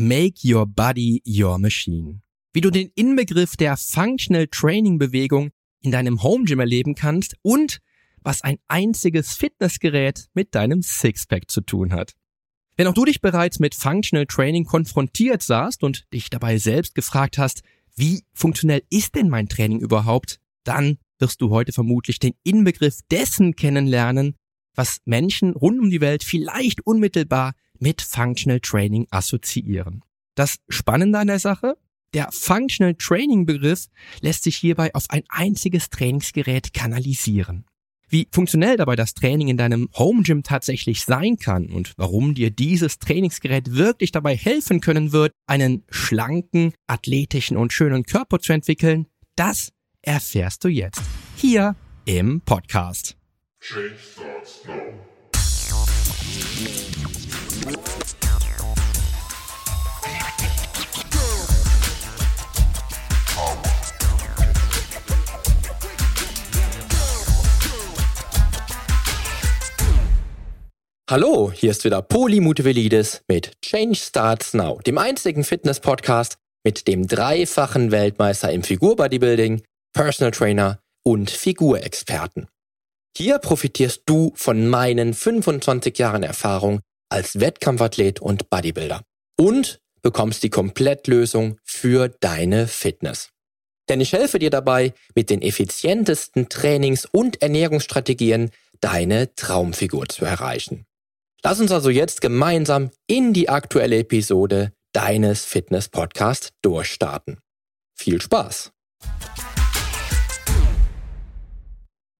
Make Your Body Your Machine. Wie du den Inbegriff der Functional Training Bewegung in deinem Home Gym erleben kannst und was ein einziges Fitnessgerät mit deinem Sixpack zu tun hat. Wenn auch du dich bereits mit Functional Training konfrontiert sahst und dich dabei selbst gefragt hast, wie funktionell ist denn mein Training überhaupt, dann wirst du heute vermutlich den Inbegriff dessen kennenlernen, was Menschen rund um die Welt vielleicht unmittelbar mit Functional Training assoziieren. Das Spannende an der Sache? Der Functional Training Begriff lässt sich hierbei auf ein einziges Trainingsgerät kanalisieren. Wie funktionell dabei das Training in deinem Home Gym tatsächlich sein kann und warum dir dieses Trainingsgerät wirklich dabei helfen können wird, einen schlanken, athletischen und schönen Körper zu entwickeln, das erfährst du jetzt hier im Podcast. Change starts now. Hallo, hier ist wieder Poli Mutevelidis mit Change Starts Now, dem einzigen Fitness-Podcast mit dem dreifachen Weltmeister im Figurbodybuilding, Personal Trainer und Figurexperten. Hier profitierst du von meinen 25 Jahren Erfahrung als Wettkampfathlet und Bodybuilder und bekommst die Komplettlösung für deine Fitness. Denn ich helfe dir dabei, mit den effizientesten Trainings- und Ernährungsstrategien deine Traumfigur zu erreichen. Lass uns also jetzt gemeinsam in die aktuelle Episode deines Fitness-Podcasts durchstarten. Viel Spaß!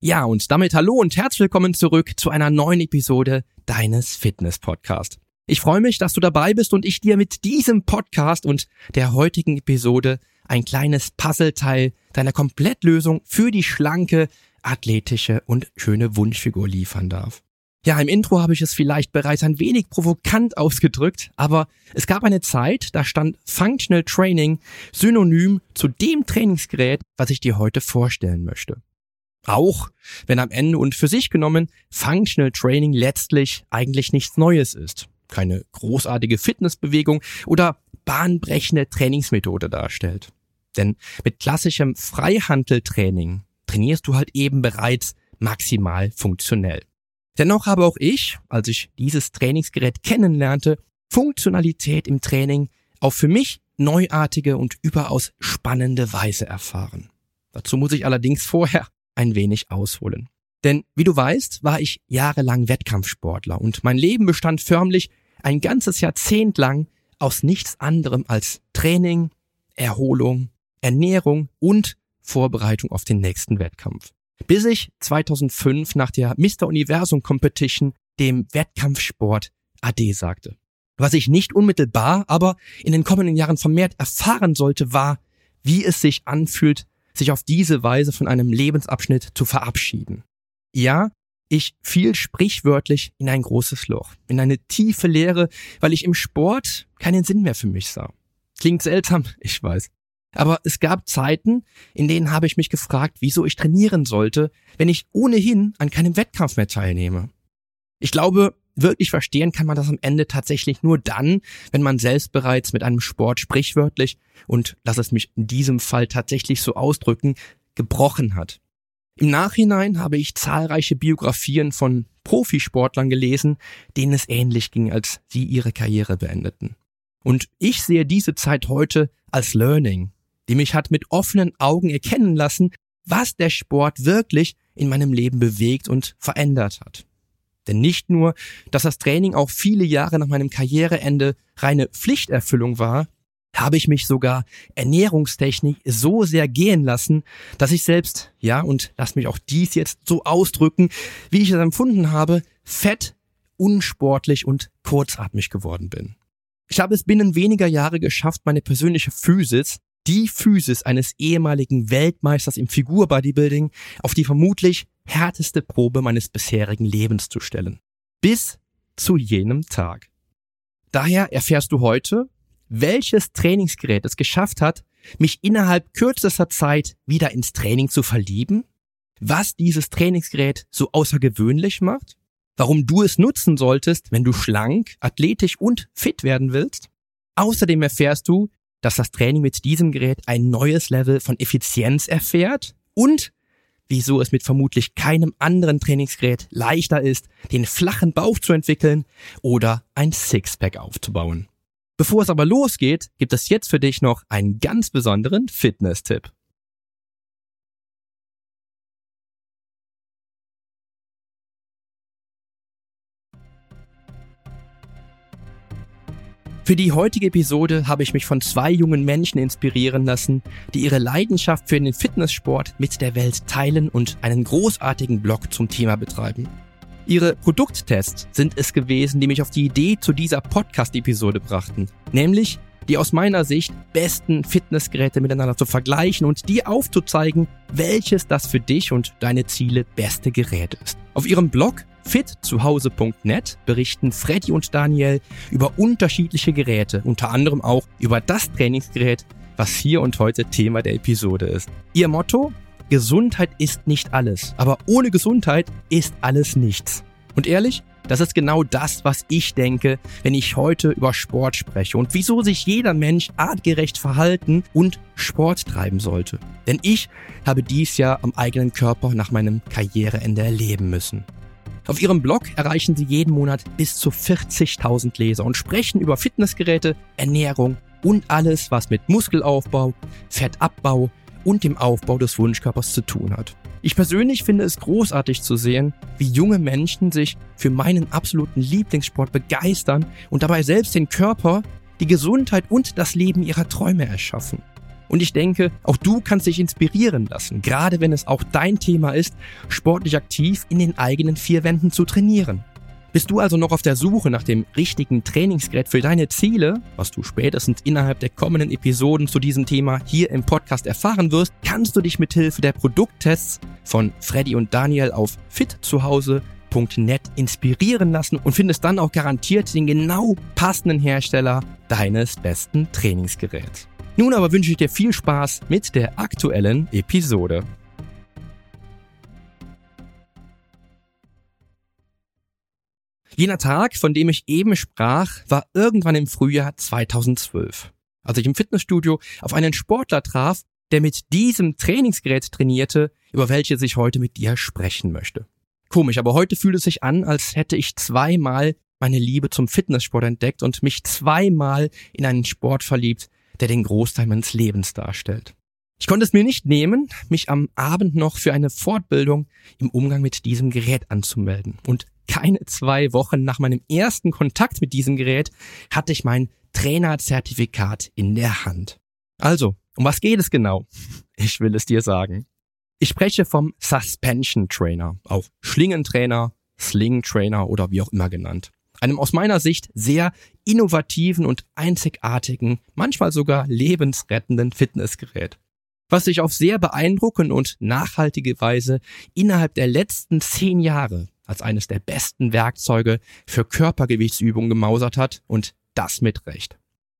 Ja, und damit hallo und herzlich willkommen zurück zu einer neuen Episode deines Fitness-Podcasts. Ich freue mich, dass du dabei bist und ich dir mit diesem Podcast und der heutigen Episode ein kleines Puzzleteil deiner Komplettlösung für die schlanke, athletische und schöne Wunschfigur liefern darf. Ja, im Intro habe ich es vielleicht bereits ein wenig provokant ausgedrückt, aber es gab eine Zeit, da stand Functional Training synonym zu dem Trainingsgerät, was ich dir heute vorstellen möchte. Auch wenn am Ende und für sich genommen Functional Training letztlich eigentlich nichts Neues ist, keine großartige Fitnessbewegung oder bahnbrechende Trainingsmethode darstellt. Denn mit klassischem Freihandeltraining trainierst du halt eben bereits maximal funktionell. Dennoch habe auch ich, als ich dieses Trainingsgerät kennenlernte, Funktionalität im Training auf für mich neuartige und überaus spannende Weise erfahren. Dazu muss ich allerdings vorher ein wenig ausholen. Denn wie du weißt, war ich jahrelang Wettkampfsportler und mein Leben bestand förmlich ein ganzes Jahrzehnt lang aus nichts anderem als Training, Erholung, Ernährung und Vorbereitung auf den nächsten Wettkampf bis ich 2005 nach der Mr. Universum Competition dem Wettkampfsport AD sagte. Was ich nicht unmittelbar, aber in den kommenden Jahren vermehrt erfahren sollte, war, wie es sich anfühlt, sich auf diese Weise von einem Lebensabschnitt zu verabschieden. Ja, ich fiel sprichwörtlich in ein großes Loch, in eine tiefe Leere, weil ich im Sport keinen Sinn mehr für mich sah. Klingt seltsam, ich weiß. Aber es gab Zeiten, in denen habe ich mich gefragt, wieso ich trainieren sollte, wenn ich ohnehin an keinem Wettkampf mehr teilnehme. Ich glaube, wirklich verstehen kann man das am Ende tatsächlich nur dann, wenn man selbst bereits mit einem Sport sprichwörtlich und lass es mich in diesem Fall tatsächlich so ausdrücken, gebrochen hat. Im Nachhinein habe ich zahlreiche Biografien von Profisportlern gelesen, denen es ähnlich ging, als sie ihre Karriere beendeten. Und ich sehe diese Zeit heute als Learning, die mich hat mit offenen Augen erkennen lassen, was der Sport wirklich in meinem Leben bewegt und verändert hat. Denn nicht nur, dass das Training auch viele Jahre nach meinem Karriereende reine Pflichterfüllung war, habe ich mich sogar Ernährungstechnik so sehr gehen lassen, dass ich selbst, ja, und lass mich auch dies jetzt so ausdrücken, wie ich es empfunden habe, fett, unsportlich und kurzatmig geworden bin. Ich habe es binnen weniger Jahre geschafft, meine persönliche Physis die Physis eines ehemaligen Weltmeisters im Figurbodybuilding auf die vermutlich härteste Probe meines bisherigen Lebens zu stellen. Bis zu jenem Tag. Daher erfährst du heute, welches Trainingsgerät es geschafft hat, mich innerhalb kürzester Zeit wieder ins Training zu verlieben, was dieses Trainingsgerät so außergewöhnlich macht, warum du es nutzen solltest, wenn du schlank, athletisch und fit werden willst Außerdem erfährst du, dass das Training mit diesem Gerät ein neues Level von Effizienz erfährt und wieso es mit vermutlich keinem anderen Trainingsgerät leichter ist, den flachen Bauch zu entwickeln oder ein Sixpack aufzubauen. Bevor es aber losgeht, gibt es jetzt für dich noch einen ganz besonderen Fitness-Tipp. Für die heutige Episode habe ich mich von zwei jungen Menschen inspirieren lassen, die ihre Leidenschaft für den Fitnesssport mit der Welt teilen und einen großartigen Blog zum Thema betreiben. Ihre Produkttests sind es gewesen, die mich auf die Idee zu dieser Podcast-Episode brachten, nämlich die aus meiner Sicht besten Fitnessgeräte miteinander zu vergleichen und dir aufzuzeigen, welches das für dich und deine Ziele beste Gerät ist. Auf ihrem Blog fitzuhause.net berichten Freddy und Daniel über unterschiedliche Geräte, unter anderem auch über das Trainingsgerät, was hier und heute Thema der Episode ist. Ihr Motto? Gesundheit ist nicht alles, aber ohne Gesundheit ist alles nichts. Und ehrlich, das ist genau das, was ich denke, wenn ich heute über Sport spreche und wieso sich jeder Mensch artgerecht verhalten und Sport treiben sollte. Denn ich habe dies ja am eigenen Körper nach meinem Karriereende erleben müssen. Auf ihrem Blog erreichen sie jeden Monat bis zu 40.000 Leser und sprechen über Fitnessgeräte, Ernährung und alles, was mit Muskelaufbau, Fettabbau und dem Aufbau des Wunschkörpers zu tun hat. Ich persönlich finde es großartig zu sehen, wie junge Menschen sich für meinen absoluten Lieblingssport begeistern und dabei selbst den Körper, die Gesundheit und das Leben ihrer Träume erschaffen. Und ich denke, auch du kannst dich inspirieren lassen, gerade wenn es auch dein Thema ist, sportlich aktiv in den eigenen vier Wänden zu trainieren. Bist du also noch auf der Suche nach dem richtigen Trainingsgerät für deine Ziele, was du spätestens innerhalb der kommenden Episoden zu diesem Thema hier im Podcast erfahren wirst, kannst du dich mit Hilfe der Produkttests von Freddy und Daniel auf fitzuhause.net inspirieren lassen und findest dann auch garantiert den genau passenden Hersteller deines besten Trainingsgeräts. Nun aber wünsche ich dir viel Spaß mit der aktuellen Episode. Jener Tag, von dem ich eben sprach, war irgendwann im Frühjahr 2012, als ich im Fitnessstudio auf einen Sportler traf, der mit diesem Trainingsgerät trainierte, über welches ich heute mit dir sprechen möchte. Komisch, aber heute fühlt es sich an, als hätte ich zweimal meine Liebe zum Fitnesssport entdeckt und mich zweimal in einen Sport verliebt, der den Großteil meines Lebens darstellt. Ich konnte es mir nicht nehmen, mich am Abend noch für eine Fortbildung im Umgang mit diesem Gerät anzumelden. Und keine zwei Wochen nach meinem ersten Kontakt mit diesem Gerät hatte ich mein Trainerzertifikat in der Hand. Also, um was geht es genau? Ich will es dir sagen. Ich spreche vom Suspension Trainer, auch Schlingentrainer, Sling Trainer oder wie auch immer genannt. Einem aus meiner Sicht sehr innovativen und einzigartigen, manchmal sogar lebensrettenden Fitnessgerät was sich auf sehr beeindruckende und nachhaltige Weise innerhalb der letzten zehn Jahre als eines der besten Werkzeuge für Körpergewichtsübungen gemausert hat und das mit Recht.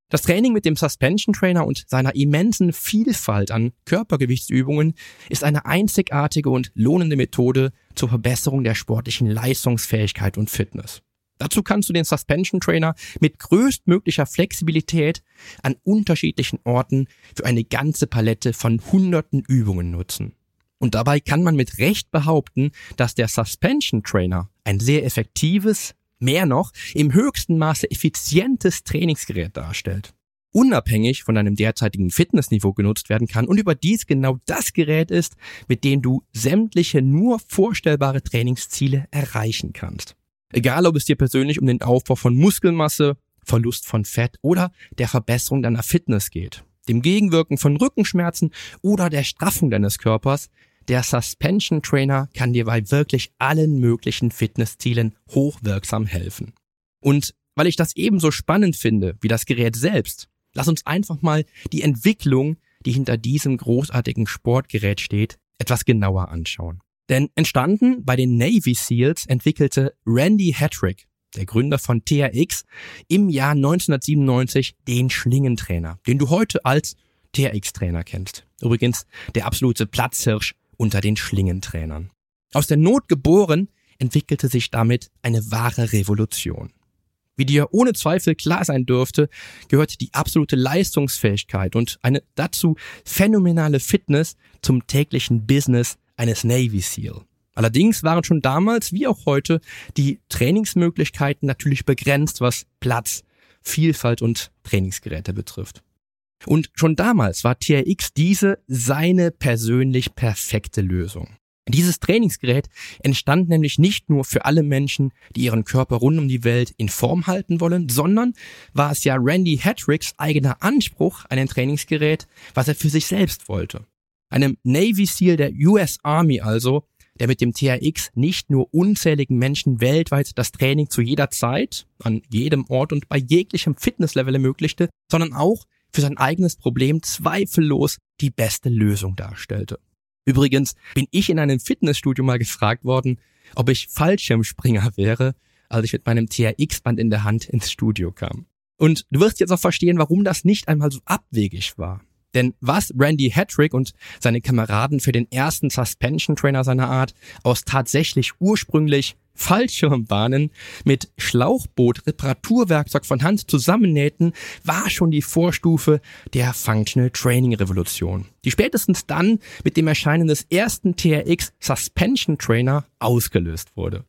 Das Training mit dem Suspension Trainer und seiner immensen Vielfalt an Körpergewichtsübungen ist eine einzigartige und lohnende Methode zur Verbesserung der sportlichen Leistungsfähigkeit und Fitness. Dazu kannst du den Suspension Trainer mit größtmöglicher Flexibilität an unterschiedlichen Orten für eine ganze Palette von hunderten Übungen nutzen. Und dabei kann man mit Recht behaupten, dass der Suspension Trainer ein sehr effektives, mehr noch, im höchsten Maße effizientes Trainingsgerät darstellt. Unabhängig von deinem derzeitigen Fitnessniveau genutzt werden kann und überdies genau das Gerät ist, mit dem du sämtliche nur vorstellbare Trainingsziele erreichen kannst. Egal, ob es dir persönlich um den Aufbau von Muskelmasse, Verlust von Fett oder der Verbesserung deiner Fitness geht, dem Gegenwirken von Rückenschmerzen oder der Straffung deines Körpers, der Suspension Trainer kann dir bei wirklich allen möglichen Fitnesszielen hochwirksam helfen. Und weil ich das ebenso spannend finde wie das Gerät selbst, lass uns einfach mal die Entwicklung, die hinter diesem großartigen Sportgerät steht, etwas genauer anschauen. Denn entstanden bei den Navy SEALs entwickelte Randy Hattrick, der Gründer von TRX, im Jahr 1997 den Schlingentrainer, den du heute als TRX-Trainer kennst. Übrigens der absolute Platzhirsch unter den Schlingentrainern. Aus der Not geboren entwickelte sich damit eine wahre Revolution. Wie dir ohne Zweifel klar sein dürfte, gehört die absolute Leistungsfähigkeit und eine dazu phänomenale Fitness zum täglichen Business eines Navy SEAL. Allerdings waren schon damals wie auch heute die Trainingsmöglichkeiten natürlich begrenzt, was Platz, Vielfalt und Trainingsgeräte betrifft. Und schon damals war TRX diese seine persönlich perfekte Lösung. Dieses Trainingsgerät entstand nämlich nicht nur für alle Menschen, die ihren Körper rund um die Welt in Form halten wollen, sondern war es ja Randy Hattricks eigener Anspruch an ein Trainingsgerät, was er für sich selbst wollte. Einem Navy SEAL der US Army also, der mit dem TRX nicht nur unzähligen Menschen weltweit das Training zu jeder Zeit, an jedem Ort und bei jeglichem Fitnesslevel ermöglichte, sondern auch für sein eigenes Problem zweifellos die beste Lösung darstellte. Übrigens bin ich in einem Fitnessstudio mal gefragt worden, ob ich Fallschirmspringer wäre, als ich mit meinem TRX-Band in der Hand ins Studio kam. Und du wirst jetzt auch verstehen, warum das nicht einmal so abwegig war. Denn was Randy Hattrick und seine Kameraden für den ersten Suspension Trainer seiner Art aus tatsächlich ursprünglich Fallschirmbahnen mit Schlauchboot-Reparaturwerkzeug von Hand zusammennähten, war schon die Vorstufe der Functional Training Revolution, die spätestens dann mit dem Erscheinen des ersten TRX Suspension Trainer ausgelöst wurde.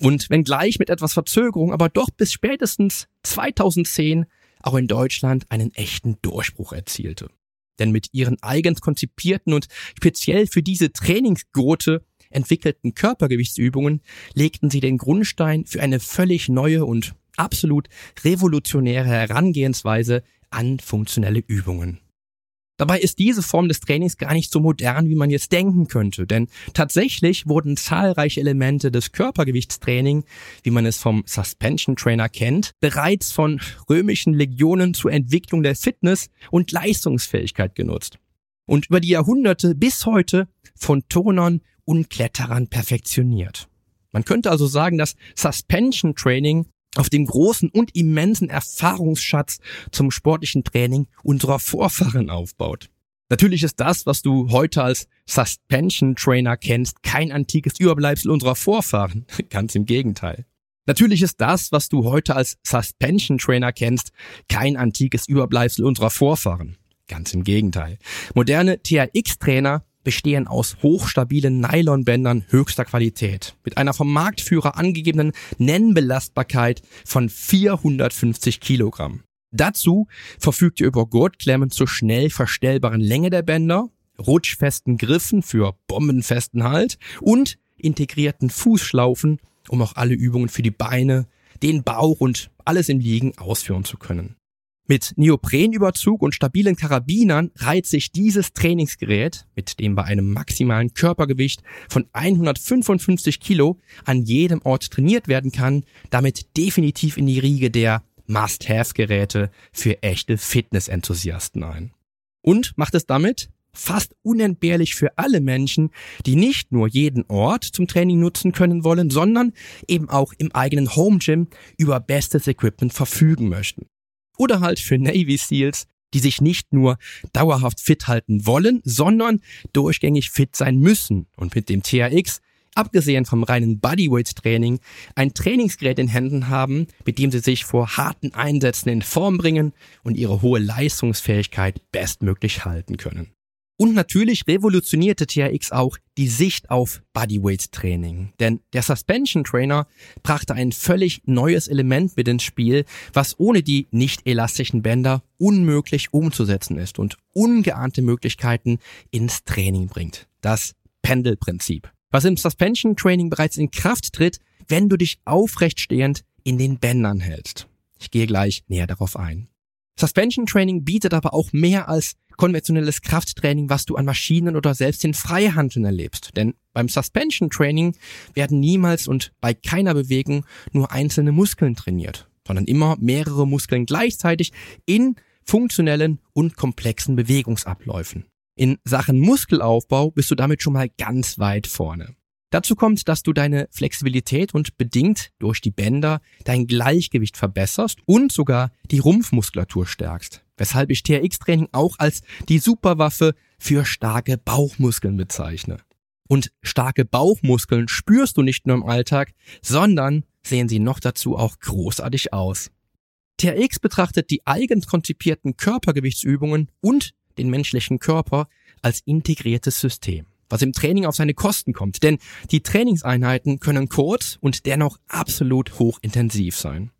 Und wenngleich mit etwas Verzögerung, aber doch bis spätestens 2010 auch in Deutschland einen echten Durchbruch erzielte. Denn mit ihren eigens konzipierten und speziell für diese Trainingsgurte entwickelten Körpergewichtsübungen legten sie den Grundstein für eine völlig neue und absolut revolutionäre Herangehensweise an funktionelle Übungen. Dabei ist diese Form des Trainings gar nicht so modern, wie man jetzt denken könnte, denn tatsächlich wurden zahlreiche Elemente des Körpergewichtstraining, wie man es vom Suspension Trainer kennt, bereits von römischen Legionen zur Entwicklung der Fitness und Leistungsfähigkeit genutzt. Und über die Jahrhunderte bis heute von Turnern und Kletterern perfektioniert. Man könnte also sagen, dass Suspension Training auf dem großen und immensen Erfahrungsschatz zum sportlichen Training unserer Vorfahren aufbaut. Natürlich ist das, was du heute als Suspension Trainer kennst, kein antikes Überbleibsel unserer Vorfahren. Ganz im Gegenteil. Natürlich ist das, was du heute als Suspension Trainer kennst, kein antikes Überbleibsel unserer Vorfahren. Ganz im Gegenteil. Moderne TRX-Trainer bestehen aus hochstabilen Nylonbändern höchster Qualität mit einer vom Marktführer angegebenen Nennbelastbarkeit von 450 Kilogramm. Dazu verfügt ihr über Gurtklemmen zur schnell verstellbaren Länge der Bänder, rutschfesten Griffen für bombenfesten Halt und integrierten Fußschlaufen, um auch alle Übungen für die Beine, den Bauch und alles im Liegen ausführen zu können. Mit Neoprenüberzug und stabilen Karabinern reiht sich dieses Trainingsgerät, mit dem bei einem maximalen Körpergewicht von 155 Kilo an jedem Ort trainiert werden kann, damit definitiv in die Riege der Must-Have-Geräte für echte Fitness-Enthusiasten ein. Und macht es damit fast unentbehrlich für alle Menschen, die nicht nur jeden Ort zum Training nutzen können wollen, sondern eben auch im eigenen Home Gym über bestes Equipment verfügen möchten oder halt für Navy SEALs, die sich nicht nur dauerhaft fit halten wollen, sondern durchgängig fit sein müssen und mit dem TRX abgesehen vom reinen Bodyweight-Training, ein Trainingsgerät in Händen haben, mit dem sie sich vor harten Einsätzen in Form bringen und ihre hohe Leistungsfähigkeit bestmöglich halten können. Und natürlich revolutionierte TRX auch die Sicht auf Bodyweight Training. Denn der Suspension Trainer brachte ein völlig neues Element mit ins Spiel, was ohne die nicht elastischen Bänder unmöglich umzusetzen ist und ungeahnte Möglichkeiten ins Training bringt. Das Pendelprinzip. Was im Suspension Training bereits in Kraft tritt, wenn du dich aufrecht stehend in den Bändern hältst. Ich gehe gleich näher darauf ein. Suspension Training bietet aber auch mehr als konventionelles Krafttraining, was du an Maschinen oder selbst in Freihandeln erlebst. Denn beim Suspension Training werden niemals und bei keiner Bewegung nur einzelne Muskeln trainiert, sondern immer mehrere Muskeln gleichzeitig in funktionellen und komplexen Bewegungsabläufen. In Sachen Muskelaufbau bist du damit schon mal ganz weit vorne. Dazu kommt, dass du deine Flexibilität und bedingt durch die Bänder dein Gleichgewicht verbesserst und sogar die Rumpfmuskulatur stärkst. Weshalb ich TRX-Training auch als die Superwaffe für starke Bauchmuskeln bezeichne. Und starke Bauchmuskeln spürst du nicht nur im Alltag, sondern sehen sie noch dazu auch großartig aus. TRX betrachtet die eigens konzipierten Körpergewichtsübungen und den menschlichen Körper als integriertes System, was im Training auf seine Kosten kommt, denn die Trainingseinheiten können kurz und dennoch absolut hochintensiv sein.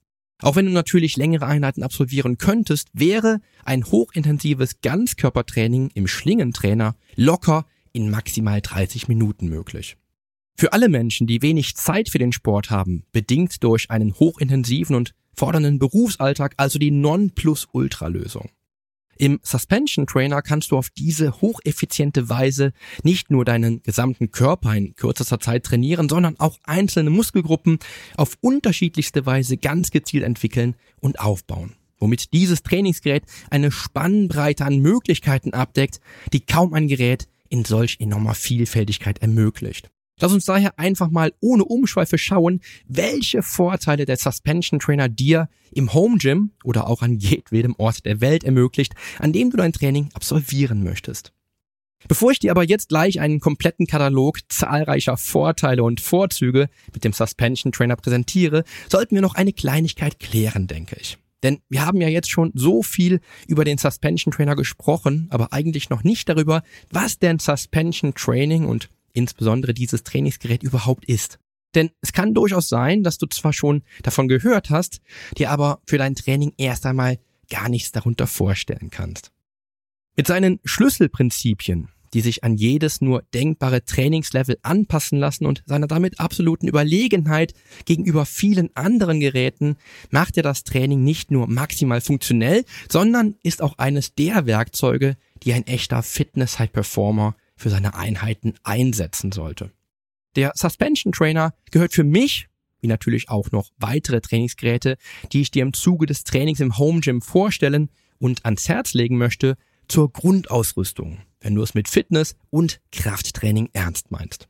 Auch wenn du natürlich längere Einheiten absolvieren könntest, wäre ein hochintensives Ganzkörpertraining im Schlingentrainer locker in maximal 30 Minuten möglich. Für alle Menschen, die wenig Zeit für den Sport haben, bedingt durch einen hochintensiven und fordernden Berufsalltag, also die Non-Plus-Ultra-Lösung. Im Suspension Trainer kannst du auf diese hocheffiziente Weise nicht nur deinen gesamten Körper in kürzester Zeit trainieren, sondern auch einzelne Muskelgruppen auf unterschiedlichste Weise ganz gezielt entwickeln und aufbauen. Womit dieses Trainingsgerät eine Spannbreite an Möglichkeiten abdeckt, die kaum ein Gerät in solch enormer Vielfältigkeit ermöglicht. Lass uns daher einfach mal ohne Umschweife schauen, welche Vorteile der Suspension Trainer dir im Home Gym oder auch an jedwedem Ort der Welt ermöglicht, an dem du dein Training absolvieren möchtest. Bevor ich dir aber jetzt gleich einen kompletten Katalog zahlreicher Vorteile und Vorzüge mit dem Suspension Trainer präsentiere, sollten wir noch eine Kleinigkeit klären, denke ich. Denn wir haben ja jetzt schon so viel über den Suspension Trainer gesprochen, aber eigentlich noch nicht darüber, was denn Suspension Training und insbesondere dieses Trainingsgerät überhaupt ist. Denn es kann durchaus sein, dass du zwar schon davon gehört hast, dir aber für dein Training erst einmal gar nichts darunter vorstellen kannst. Mit seinen Schlüsselprinzipien, die sich an jedes nur denkbare Trainingslevel anpassen lassen und seiner damit absoluten Überlegenheit gegenüber vielen anderen Geräten, macht er das Training nicht nur maximal funktionell, sondern ist auch eines der Werkzeuge, die ein echter Fitness-High-Performer für seine Einheiten einsetzen sollte. Der Suspension Trainer gehört für mich, wie natürlich auch noch weitere Trainingsgeräte, die ich dir im Zuge des Trainings im Home Gym vorstellen und ans Herz legen möchte, zur Grundausrüstung, wenn du es mit Fitness und Krafttraining ernst meinst.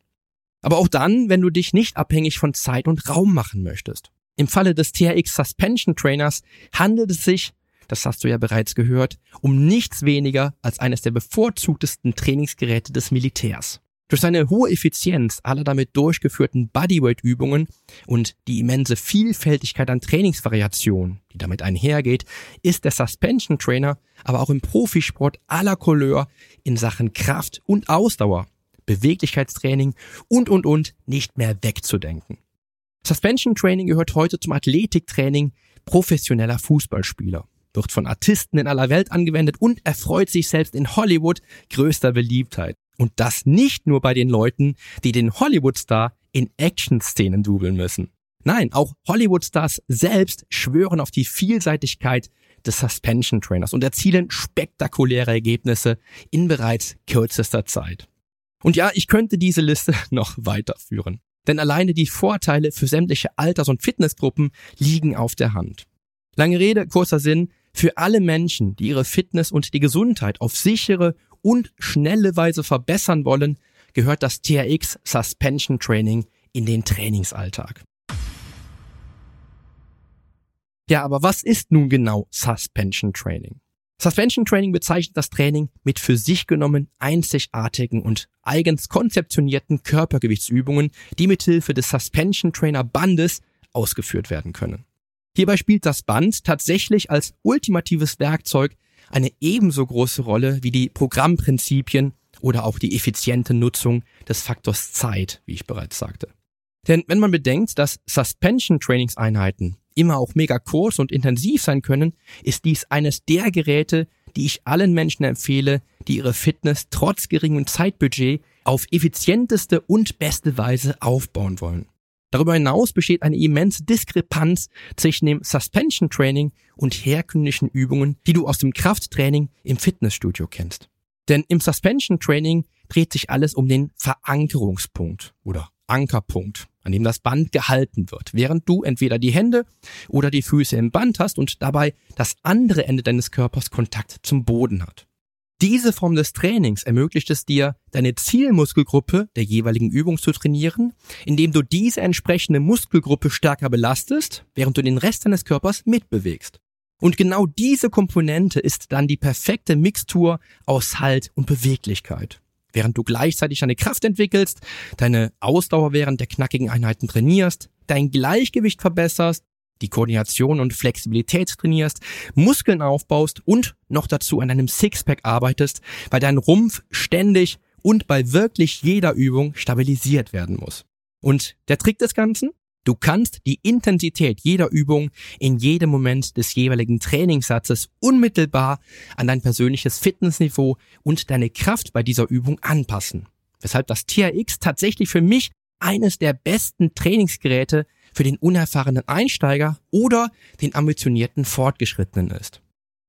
Aber auch dann, wenn du dich nicht abhängig von Zeit und Raum machen möchtest. Im Falle des TRX Suspension Trainers handelt es sich das hast du ja bereits gehört, um nichts weniger als eines der bevorzugtesten Trainingsgeräte des Militärs. Durch seine hohe Effizienz aller damit durchgeführten Bodyweight-Übungen und die immense Vielfältigkeit an Trainingsvariationen, die damit einhergeht, ist der Suspension Trainer aber auch im Profisport aller Couleur in Sachen Kraft und Ausdauer, Beweglichkeitstraining und und und nicht mehr wegzudenken. Suspension Training gehört heute zum Athletiktraining professioneller Fußballspieler wird von Artisten in aller Welt angewendet und erfreut sich selbst in Hollywood größter Beliebtheit. Und das nicht nur bei den Leuten, die den Hollywood-Star in Action-Szenen dubeln müssen. Nein, auch Hollywood-Stars selbst schwören auf die Vielseitigkeit des Suspension Trainers und erzielen spektakuläre Ergebnisse in bereits kürzester Zeit. Und ja, ich könnte diese Liste noch weiterführen. Denn alleine die Vorteile für sämtliche Alters- und Fitnessgruppen liegen auf der Hand. Lange Rede, kurzer Sinn, für alle Menschen, die ihre Fitness und die Gesundheit auf sichere und schnelle Weise verbessern wollen, gehört das TRX Suspension Training in den Trainingsalltag. Ja, aber was ist nun genau Suspension Training? Suspension Training bezeichnet das Training mit für sich genommen einzigartigen und eigens konzeptionierten Körpergewichtsübungen, die mithilfe des Suspension Trainer Bandes ausgeführt werden können. Hierbei spielt das Band tatsächlich als ultimatives Werkzeug eine ebenso große Rolle wie die Programmprinzipien oder auch die effiziente Nutzung des Faktors Zeit, wie ich bereits sagte. Denn wenn man bedenkt, dass Suspension Trainingseinheiten immer auch mega kurz und intensiv sein können, ist dies eines der Geräte, die ich allen Menschen empfehle, die ihre Fitness trotz geringem Zeitbudget auf effizienteste und beste Weise aufbauen wollen. Darüber hinaus besteht eine immense Diskrepanz zwischen dem Suspension Training und herkömmlichen Übungen, die du aus dem Krafttraining im Fitnessstudio kennst. Denn im Suspension Training dreht sich alles um den Verankerungspunkt oder Ankerpunkt, an dem das Band gehalten wird, während du entweder die Hände oder die Füße im Band hast und dabei das andere Ende deines Körpers Kontakt zum Boden hat. Diese Form des Trainings ermöglicht es dir, deine Zielmuskelgruppe der jeweiligen Übung zu trainieren, indem du diese entsprechende Muskelgruppe stärker belastest, während du den Rest deines Körpers mitbewegst. Und genau diese Komponente ist dann die perfekte Mixtur aus Halt und Beweglichkeit. während du gleichzeitig deine Kraft entwickelst, deine Ausdauer während der knackigen Einheiten trainierst, dein Gleichgewicht verbesserst, die Koordination und Flexibilität trainierst, Muskeln aufbaust und noch dazu an einem Sixpack arbeitest, weil dein Rumpf ständig und bei wirklich jeder Übung stabilisiert werden muss. Und der Trick des Ganzen? Du kannst die Intensität jeder Übung in jedem Moment des jeweiligen Trainingssatzes unmittelbar an dein persönliches Fitnessniveau und deine Kraft bei dieser Übung anpassen. Weshalb das TRX tatsächlich für mich eines der besten Trainingsgeräte für den unerfahrenen Einsteiger oder den ambitionierten Fortgeschrittenen ist.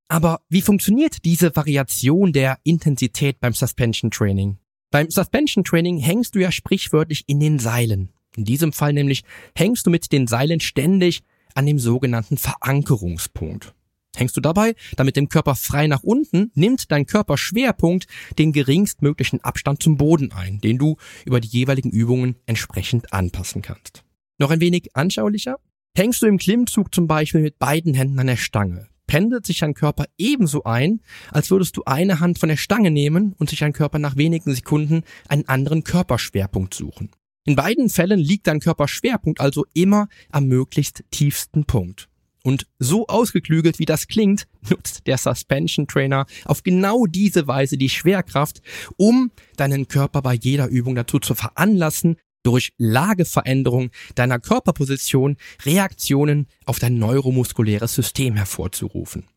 Aber wie funktioniert diese Variation der Intensität beim Suspension Training? Beim Suspension Training hängst du ja sprichwörtlich in den Seilen. In diesem Fall nämlich hängst du mit den Seilen ständig an dem sogenannten Verankerungspunkt. Hängst du dabei, damit dem Körper frei nach unten, nimmt dein Körperschwerpunkt den geringstmöglichen Abstand zum Boden ein, den du über die jeweiligen Übungen entsprechend anpassen kannst. Noch ein wenig anschaulicher? Hängst du im Klimmzug zum Beispiel mit beiden Händen an der Stange, pendelt sich dein Körper ebenso ein, als würdest du eine Hand von der Stange nehmen und sich dein Körper nach wenigen Sekunden einen anderen Körperschwerpunkt suchen. In beiden Fällen liegt dein Körperschwerpunkt also immer am möglichst tiefsten Punkt. Und so ausgeklügelt wie das klingt, nutzt der Suspension Trainer auf genau diese Weise die Schwerkraft, um deinen Körper bei jeder Übung dazu zu veranlassen, durch Lageveränderung deiner Körperposition Reaktionen auf dein neuromuskuläres System hervorzurufen.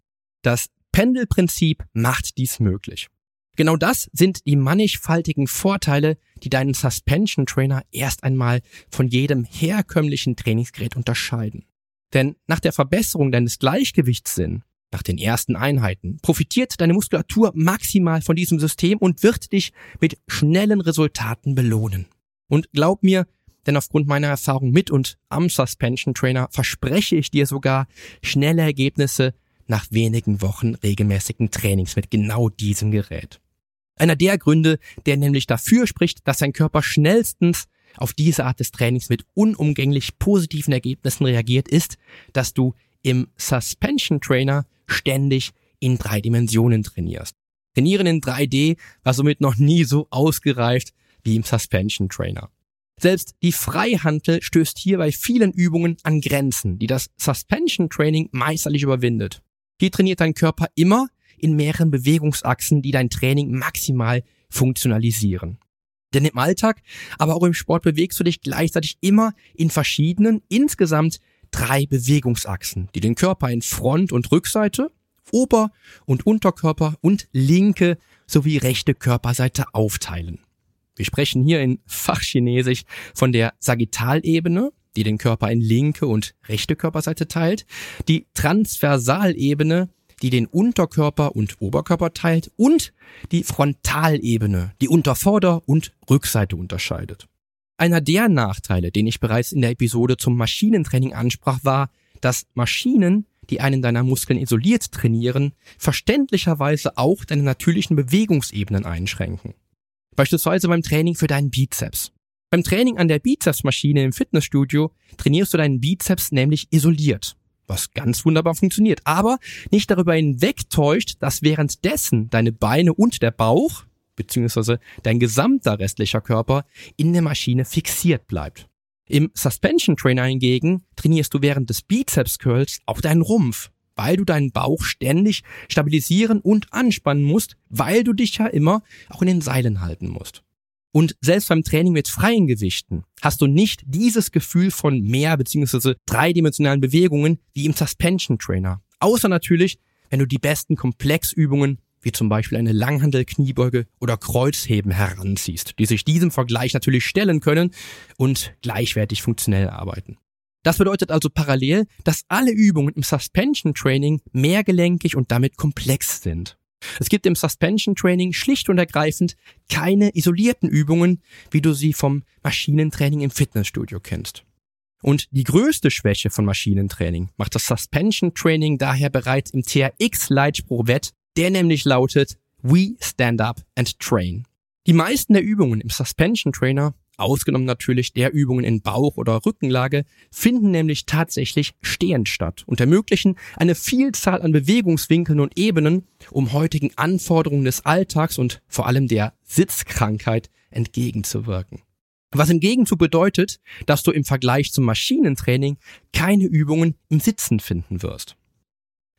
Das Pendelprinzip macht dies möglich. Genau das sind die mannigfaltigen Vorteile, die deinen Suspension Trainer erst einmal von jedem herkömmlichen Trainingsgerät unterscheiden. Denn nach der Verbesserung deines Gleichgewichtssinn, nach den ersten Einheiten, profitiert deine Muskulatur maximal von diesem System und wird dich mit schnellen Resultaten belohnen. Und glaub mir, denn aufgrund meiner Erfahrung mit und am Suspension Trainer verspreche ich dir sogar schnelle Ergebnisse nach wenigen Wochen regelmäßigen Trainings mit genau diesem Gerät. Einer der Gründe, der nämlich dafür spricht, dass dein Körper schnellstens auf diese Art des Trainings mit unumgänglich positiven Ergebnissen reagiert, ist, dass du im Suspension Trainer ständig in drei Dimensionen trainierst. Trainieren in 3D war somit noch nie so ausgereift wie im Suspension Trainer. Selbst die Freihantel stößt hier bei vielen Übungen an Grenzen, die das Suspension Training meisterlich überwindet. Hier trainiert dein Körper immer in mehreren Bewegungsachsen, die dein Training maximal funktionalisieren. Denn im Alltag, aber auch im Sport bewegst du dich gleichzeitig immer in verschiedenen, insgesamt drei Bewegungsachsen, die den Körper in Front- und Rückseite, Ober- und Unterkörper und linke sowie rechte Körperseite aufteilen. Wir sprechen hier in Fachchinesisch von der Sagittalebene, die den Körper in linke und rechte Körperseite teilt, die Transversalebene, die den Unterkörper und Oberkörper teilt und die Frontalebene, die Untervorder- und Rückseite unterscheidet. Einer der Nachteile, den ich bereits in der Episode zum Maschinentraining ansprach, war, dass Maschinen, die einen deiner Muskeln isoliert trainieren, verständlicherweise auch deine natürlichen Bewegungsebenen einschränken. Beispielsweise beim Training für deinen Bizeps. Beim Training an der Bizepsmaschine im Fitnessstudio trainierst du deinen Bizeps nämlich isoliert, was ganz wunderbar funktioniert, aber nicht darüber hinwegtäuscht, dass währenddessen deine Beine und der Bauch, beziehungsweise dein gesamter restlicher Körper in der Maschine fixiert bleibt. Im Suspension Trainer hingegen trainierst du während des Bizeps Curls auch deinen Rumpf, weil du deinen Bauch ständig stabilisieren und anspannen musst, weil du dich ja immer auch in den Seilen halten musst. Und selbst beim Training mit freien Gewichten hast du nicht dieses Gefühl von mehr bzw. dreidimensionalen Bewegungen wie im Suspension Trainer. Außer natürlich, wenn du die besten Komplexübungen wie zum Beispiel eine Langhandel-Kniebeuge oder Kreuzheben heranziehst, die sich diesem Vergleich natürlich stellen können und gleichwertig funktionell arbeiten. Das bedeutet also parallel, dass alle Übungen im Suspension Training mehrgelenkig und damit komplex sind. Es gibt im Suspension Training schlicht und ergreifend keine isolierten Übungen, wie du sie vom Maschinentraining im Fitnessstudio kennst. Und die größte Schwäche von Maschinentraining macht das Suspension Training daher bereits im TRX-Leitspruch wett, der nämlich lautet We stand up and train. Die meisten der Übungen im Suspension Trainer ausgenommen natürlich der Übungen in Bauch- oder Rückenlage, finden nämlich tatsächlich stehend statt und ermöglichen eine Vielzahl an Bewegungswinkeln und Ebenen, um heutigen Anforderungen des Alltags und vor allem der Sitzkrankheit entgegenzuwirken. Was im Gegenzug bedeutet, dass du im Vergleich zum Maschinentraining keine Übungen im Sitzen finden wirst.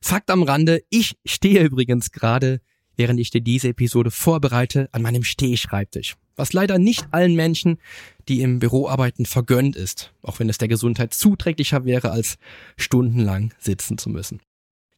Fakt am Rande, ich stehe übrigens gerade, während ich dir diese Episode vorbereite, an meinem Stehschreibtisch. Was leider nicht allen Menschen, die im Büro arbeiten, vergönnt ist, auch wenn es der Gesundheit zuträglicher wäre, als stundenlang sitzen zu müssen.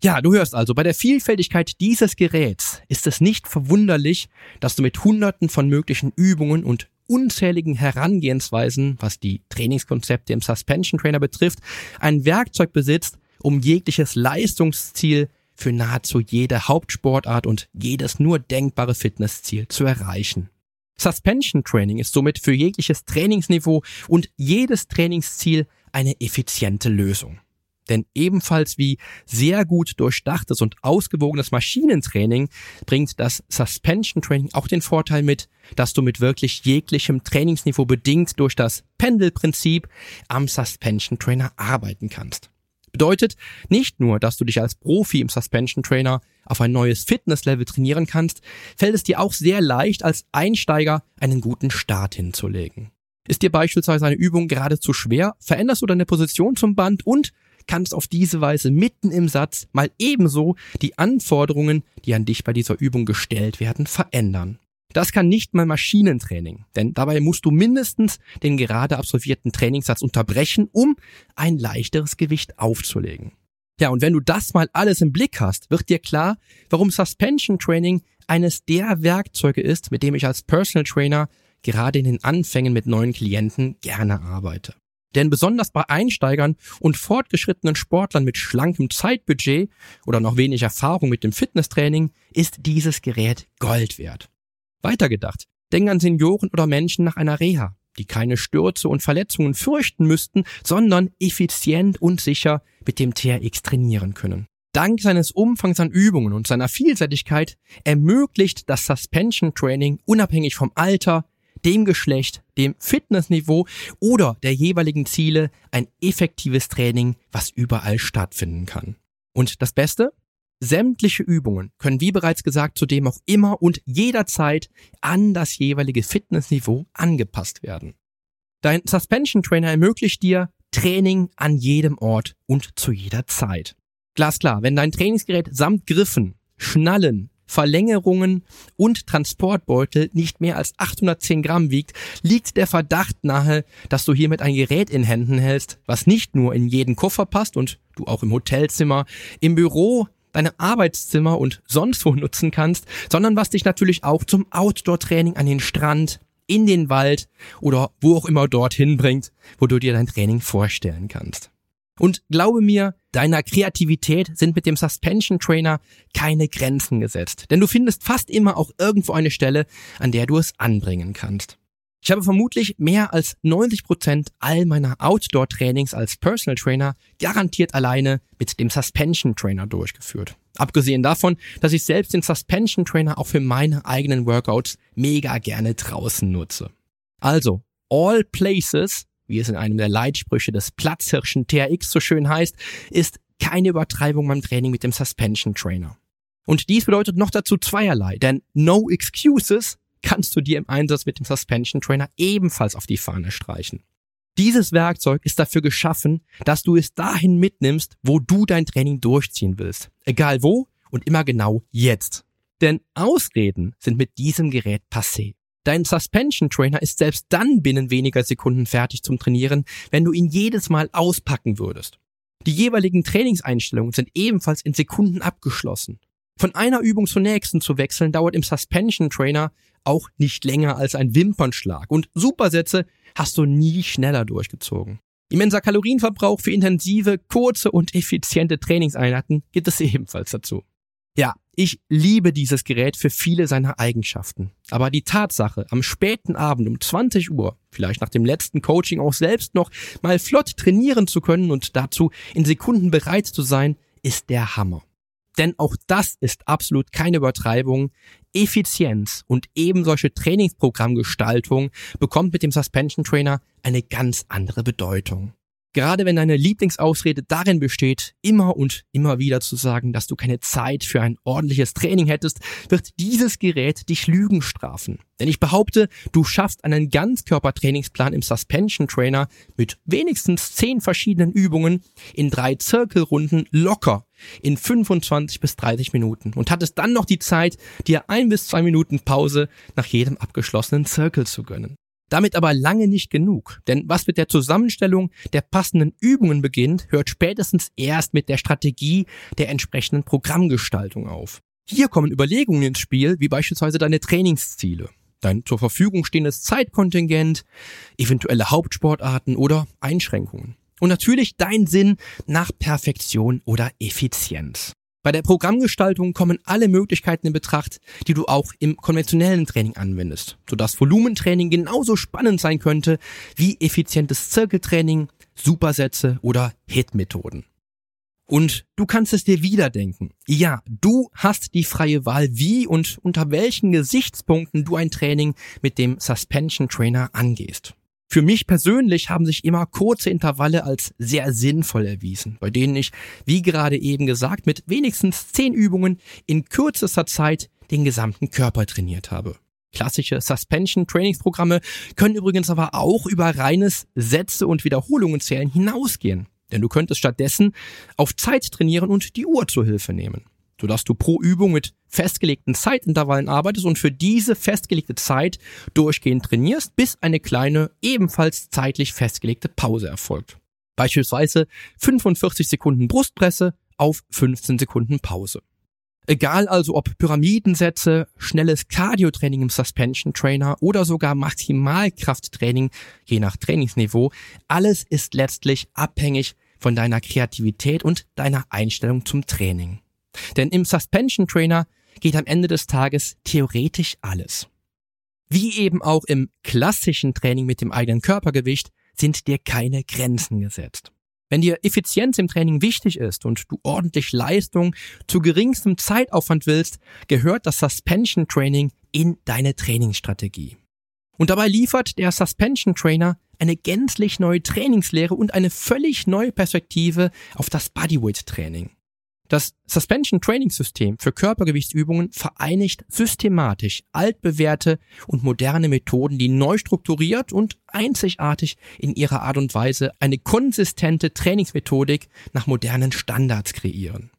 Ja, du hörst also, bei der Vielfältigkeit dieses Geräts ist es nicht verwunderlich, dass du mit hunderten von möglichen Übungen und unzähligen Herangehensweisen, was die Trainingskonzepte im Suspension Trainer betrifft, ein Werkzeug besitzt, um jegliches Leistungsziel für nahezu jede Hauptsportart und jedes nur denkbare Fitnessziel zu erreichen. Suspension Training ist somit für jegliches Trainingsniveau und jedes Trainingsziel eine effiziente Lösung. Denn ebenfalls wie sehr gut durchdachtes und ausgewogenes Maschinentraining bringt das Suspension Training auch den Vorteil mit, dass du mit wirklich jeglichem Trainingsniveau bedingt durch das Pendelprinzip am Suspension Trainer arbeiten kannst. Bedeutet nicht nur, dass du dich als Profi im Suspension Trainer auf ein neues Fitnesslevel trainieren kannst, fällt es dir auch sehr leicht, als Einsteiger einen guten Start hinzulegen. Ist dir beispielsweise eine Übung gerade zu schwer, veränderst du deine Position zum Band und kannst auf diese Weise mitten im Satz mal ebenso die Anforderungen, die an dich bei dieser Übung gestellt werden, verändern. Das kann nicht mal Maschinentraining, denn dabei musst du mindestens den gerade absolvierten Trainingssatz unterbrechen, um ein leichteres Gewicht aufzulegen. Ja, und wenn du das mal alles im Blick hast, wird dir klar, warum Suspension Training eines der Werkzeuge ist, mit dem ich als Personal Trainer gerade in den Anfängen mit neuen Klienten gerne arbeite. Denn besonders bei Einsteigern und fortgeschrittenen Sportlern mit schlankem Zeitbudget oder noch wenig Erfahrung mit dem Fitnesstraining ist dieses Gerät Gold wert. Weitergedacht, denk an Senioren oder Menschen nach einer Reha, die keine Stürze und Verletzungen fürchten müssten, sondern effizient und sicher mit dem TRX trainieren können. Dank seines Umfangs an Übungen und seiner Vielseitigkeit ermöglicht das Suspension Training unabhängig vom Alter, dem Geschlecht, dem Fitnessniveau oder der jeweiligen Ziele ein effektives Training, was überall stattfinden kann. Und das Beste? Sämtliche Übungen können, wie bereits gesagt, zudem auch immer und jederzeit an das jeweilige Fitnessniveau angepasst werden. Dein Suspension Trainer ermöglicht dir Training an jedem Ort und zu jeder Zeit. Glasklar, wenn dein Trainingsgerät samt Griffen, Schnallen, Verlängerungen und Transportbeutel nicht mehr als 810 Gramm wiegt, liegt der Verdacht nahe, dass du hiermit ein Gerät in Händen hältst, was nicht nur in jeden Koffer passt und du auch im Hotelzimmer, im Büro, deine Arbeitszimmer und sonst wo nutzen kannst, sondern was dich natürlich auch zum Outdoor-Training an den Strand, in den Wald oder wo auch immer dorthin bringt, wo du dir dein Training vorstellen kannst. Und glaube mir, deiner Kreativität sind mit dem Suspension Trainer keine Grenzen gesetzt, denn du findest fast immer auch irgendwo eine Stelle, an der du es anbringen kannst. Ich habe vermutlich mehr als 90 Prozent all meiner Outdoor-Trainings als Personal Trainer garantiert alleine mit dem Suspension Trainer durchgeführt. Abgesehen davon, dass ich selbst den Suspension Trainer auch für meine eigenen Workouts mega gerne draußen nutze. Also, all places wie es in einem der Leitsprüche des Platzhirschen TRX so schön heißt, ist keine Übertreibung beim Training mit dem Suspension Trainer. Und dies bedeutet noch dazu zweierlei, denn No Excuses kannst du dir im Einsatz mit dem Suspension Trainer ebenfalls auf die Fahne streichen. Dieses Werkzeug ist dafür geschaffen, dass du es dahin mitnimmst, wo du dein Training durchziehen willst. Egal wo und immer genau jetzt. Denn Ausreden sind mit diesem Gerät passé. Dein Suspension Trainer ist selbst dann binnen weniger Sekunden fertig zum Trainieren, wenn du ihn jedes Mal auspacken würdest. Die jeweiligen Trainingseinstellungen sind ebenfalls in Sekunden abgeschlossen. Von einer Übung zur nächsten zu wechseln dauert im Suspension Trainer auch nicht länger als ein Wimpernschlag und Supersätze hast du nie schneller durchgezogen. Immenser Kalorienverbrauch für intensive, kurze und effiziente Trainingseinheiten gibt es ebenfalls dazu. Ja, ich liebe dieses Gerät für viele seiner Eigenschaften. Aber die Tatsache, am späten Abend um 20 Uhr, vielleicht nach dem letzten Coaching auch selbst noch mal flott trainieren zu können und dazu in Sekunden bereit zu sein, ist der Hammer. Denn auch das ist absolut keine Übertreibung. Effizienz und eben solche Trainingsprogrammgestaltung bekommt mit dem Suspension Trainer eine ganz andere Bedeutung. Gerade wenn deine Lieblingsausrede darin besteht, immer und immer wieder zu sagen, dass du keine Zeit für ein ordentliches Training hättest, wird dieses Gerät dich Lügen strafen. Denn ich behaupte, du schaffst einen Ganzkörpertrainingsplan im Suspension Trainer mit wenigstens zehn verschiedenen Übungen in drei Zirkelrunden locker in 25 bis 30 Minuten und hattest dann noch die Zeit, dir ein bis zwei Minuten Pause nach jedem abgeschlossenen Zirkel zu gönnen. Damit aber lange nicht genug, denn was mit der Zusammenstellung der passenden Übungen beginnt, hört spätestens erst mit der Strategie der entsprechenden Programmgestaltung auf. Hier kommen Überlegungen ins Spiel, wie beispielsweise deine Trainingsziele, dein zur Verfügung stehendes Zeitkontingent, eventuelle Hauptsportarten oder Einschränkungen. Und natürlich dein Sinn nach Perfektion oder Effizienz. Bei der Programmgestaltung kommen alle Möglichkeiten in Betracht, die du auch im konventionellen Training anwendest, sodass Volumentraining genauso spannend sein könnte wie effizientes Zirkeltraining, Supersätze oder Hit-Methoden. Und du kannst es dir wieder denken. Ja, du hast die freie Wahl, wie und unter welchen Gesichtspunkten du ein Training mit dem Suspension Trainer angehst. Für mich persönlich haben sich immer kurze Intervalle als sehr sinnvoll erwiesen, bei denen ich, wie gerade eben gesagt, mit wenigstens zehn Übungen in kürzester Zeit den gesamten Körper trainiert habe. Klassische Suspension-Trainingsprogramme können übrigens aber auch über reines Sätze und Wiederholungen zählen hinausgehen. Denn du könntest stattdessen auf Zeit trainieren und die Uhr zur Hilfe nehmen sodass du pro Übung mit festgelegten Zeitintervallen arbeitest und für diese festgelegte Zeit durchgehend trainierst, bis eine kleine, ebenfalls zeitlich festgelegte Pause erfolgt. Beispielsweise 45 Sekunden Brustpresse auf 15 Sekunden Pause. Egal also ob Pyramidensätze, schnelles Cardio-Training im Suspension Trainer oder sogar Maximalkrafttraining, je nach Trainingsniveau, alles ist letztlich abhängig von deiner Kreativität und deiner Einstellung zum Training. Denn im Suspension Trainer geht am Ende des Tages theoretisch alles. Wie eben auch im klassischen Training mit dem eigenen Körpergewicht sind dir keine Grenzen gesetzt. Wenn dir Effizienz im Training wichtig ist und du ordentlich Leistung zu geringstem Zeitaufwand willst, gehört das Suspension Training in deine Trainingsstrategie. Und dabei liefert der Suspension Trainer eine gänzlich neue Trainingslehre und eine völlig neue Perspektive auf das Bodyweight Training. Das Suspension Training System für Körpergewichtsübungen vereinigt systematisch altbewährte und moderne Methoden, die neu strukturiert und einzigartig in ihrer Art und Weise eine konsistente Trainingsmethodik nach modernen Standards kreieren.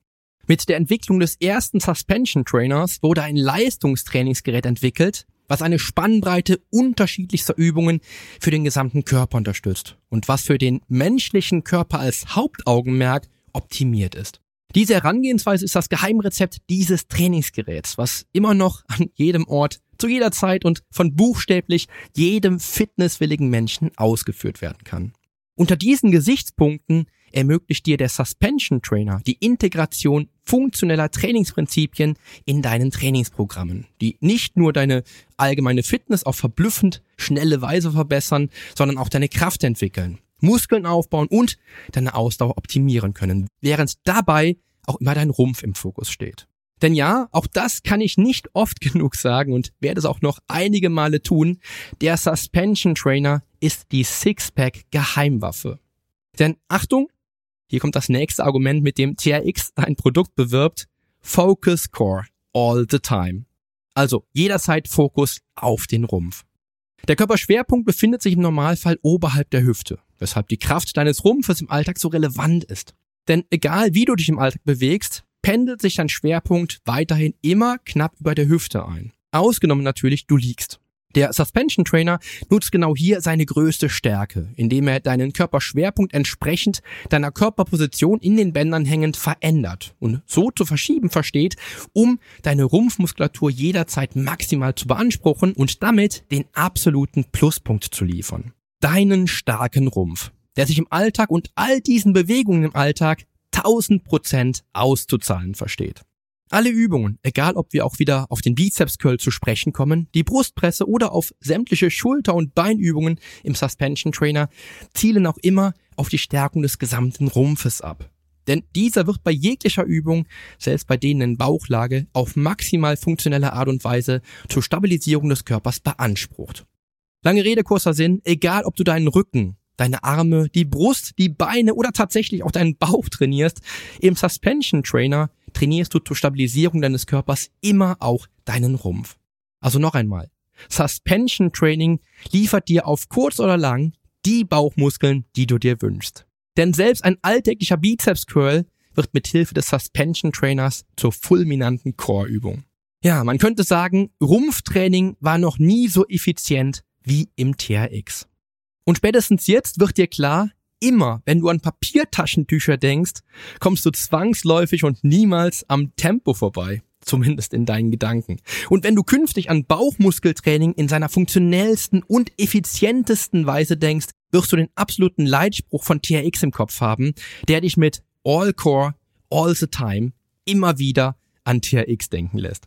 Mit der Entwicklung des ersten Suspension Trainers wurde ein Leistungstrainingsgerät entwickelt, was eine Spannbreite unterschiedlichster Übungen für den gesamten Körper unterstützt und was für den menschlichen Körper als Hauptaugenmerk optimiert ist. Diese Herangehensweise ist das Geheimrezept dieses Trainingsgeräts, was immer noch an jedem Ort, zu jeder Zeit und von buchstäblich jedem fitnesswilligen Menschen ausgeführt werden kann. Unter diesen Gesichtspunkten ermöglicht dir der Suspension Trainer die Integration funktioneller Trainingsprinzipien in deinen Trainingsprogrammen, die nicht nur deine allgemeine Fitness auf verblüffend schnelle Weise verbessern, sondern auch deine Kraft entwickeln, Muskeln aufbauen und deine Ausdauer optimieren können, während dabei auch immer dein Rumpf im Fokus steht. Denn ja, auch das kann ich nicht oft genug sagen und werde es auch noch einige Male tun. Der Suspension Trainer ist die Sixpack Geheimwaffe. Denn Achtung, hier kommt das nächste Argument, mit dem TRX ein Produkt bewirbt. Focus Core all the time. Also jederzeit Fokus auf den Rumpf. Der Körperschwerpunkt befindet sich im Normalfall oberhalb der Hüfte, weshalb die Kraft deines Rumpfes im Alltag so relevant ist. Denn egal wie du dich im Alltag bewegst, pendelt sich dein Schwerpunkt weiterhin immer knapp über der Hüfte ein. Ausgenommen natürlich, du liegst. Der Suspension Trainer nutzt genau hier seine größte Stärke, indem er deinen Körperschwerpunkt entsprechend deiner Körperposition in den Bändern hängend verändert und so zu verschieben versteht, um deine Rumpfmuskulatur jederzeit maximal zu beanspruchen und damit den absoluten Pluspunkt zu liefern. Deinen starken Rumpf der sich im Alltag und all diesen Bewegungen im Alltag 1000 Prozent auszuzahlen versteht. Alle Übungen, egal ob wir auch wieder auf den Bizeps Curl zu sprechen kommen, die Brustpresse oder auf sämtliche Schulter- und Beinübungen im Suspension Trainer, zielen auch immer auf die Stärkung des gesamten Rumpfes ab. Denn dieser wird bei jeglicher Übung, selbst bei denen in Bauchlage, auf maximal funktionelle Art und Weise zur Stabilisierung des Körpers beansprucht. Lange Rede, kurzer Sinn, egal ob du deinen Rücken, deine Arme, die Brust, die Beine oder tatsächlich auch deinen Bauch trainierst, im Suspension Trainer trainierst du zur Stabilisierung deines Körpers immer auch deinen Rumpf. Also noch einmal. Suspension Training liefert dir auf kurz oder lang die Bauchmuskeln, die du dir wünschst. Denn selbst ein alltäglicher Bizeps Curl wird mit Hilfe des Suspension Trainers zur fulminanten Core-Übung. Ja, man könnte sagen, Rumpftraining war noch nie so effizient wie im TRX. Und spätestens jetzt wird dir klar, immer, wenn du an Papiertaschentücher denkst, kommst du zwangsläufig und niemals am Tempo vorbei. Zumindest in deinen Gedanken. Und wenn du künftig an Bauchmuskeltraining in seiner funktionellsten und effizientesten Weise denkst, wirst du den absoluten Leitspruch von TRX im Kopf haben, der dich mit All Core, All the Time immer wieder an TRX denken lässt.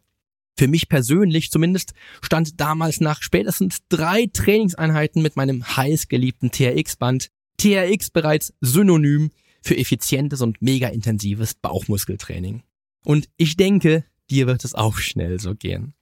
Für mich persönlich zumindest stand damals nach spätestens drei Trainingseinheiten mit meinem heiß geliebten TRX-Band TRX bereits synonym für effizientes und mega intensives Bauchmuskeltraining. Und ich denke, dir wird es auch schnell so gehen.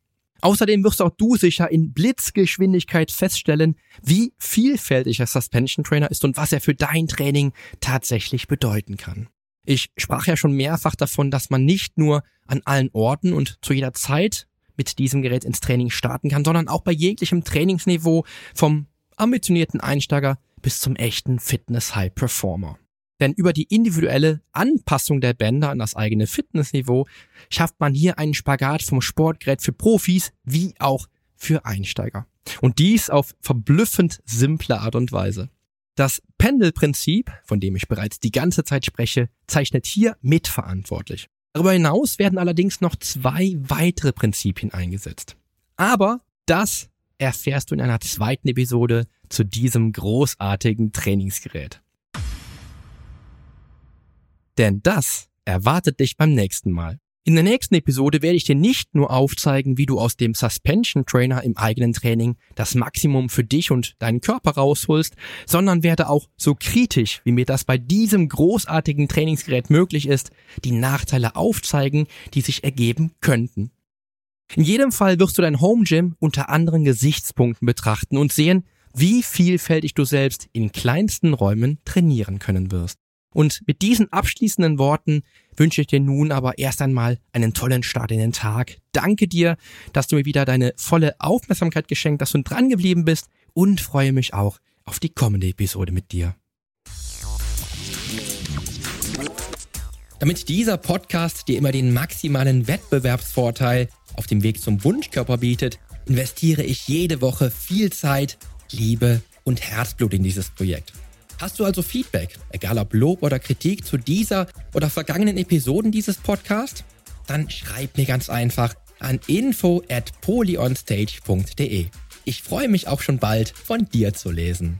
Außerdem wirst auch du sicher in Blitzgeschwindigkeit feststellen, wie vielfältig der Suspension Trainer ist und was er für dein Training tatsächlich bedeuten kann. Ich sprach ja schon mehrfach davon, dass man nicht nur an allen Orten und zu jeder Zeit mit diesem Gerät ins Training starten kann, sondern auch bei jeglichem Trainingsniveau vom ambitionierten Einsteiger bis zum echten Fitness-High-Performer. Denn über die individuelle Anpassung der Bänder an das eigene Fitnessniveau schafft man hier einen Spagat vom Sportgerät für Profis wie auch für Einsteiger. Und dies auf verblüffend simple Art und Weise. Das Pendelprinzip, von dem ich bereits die ganze Zeit spreche, zeichnet hier mitverantwortlich. Darüber hinaus werden allerdings noch zwei weitere Prinzipien eingesetzt. Aber das erfährst du in einer zweiten Episode zu diesem großartigen Trainingsgerät. Denn das erwartet dich beim nächsten Mal. In der nächsten Episode werde ich dir nicht nur aufzeigen, wie du aus dem Suspension Trainer im eigenen Training das Maximum für dich und deinen Körper rausholst, sondern werde auch so kritisch, wie mir das bei diesem großartigen Trainingsgerät möglich ist, die Nachteile aufzeigen, die sich ergeben könnten. In jedem Fall wirst du dein Home Gym unter anderen Gesichtspunkten betrachten und sehen, wie vielfältig du selbst in kleinsten Räumen trainieren können wirst. Und mit diesen abschließenden Worten wünsche ich dir nun aber erst einmal einen tollen Start in den Tag. Danke dir, dass du mir wieder deine volle Aufmerksamkeit geschenkt hast und dran geblieben bist und freue mich auch auf die kommende Episode mit dir. Damit dieser Podcast dir immer den maximalen Wettbewerbsvorteil auf dem Weg zum Wunschkörper bietet, investiere ich jede Woche viel Zeit, Liebe und Herzblut in dieses Projekt. Hast du also Feedback, egal ob Lob oder Kritik zu dieser oder vergangenen Episoden dieses Podcasts? Dann schreib mir ganz einfach an info at polyonstage.de. Ich freue mich auch schon bald von dir zu lesen.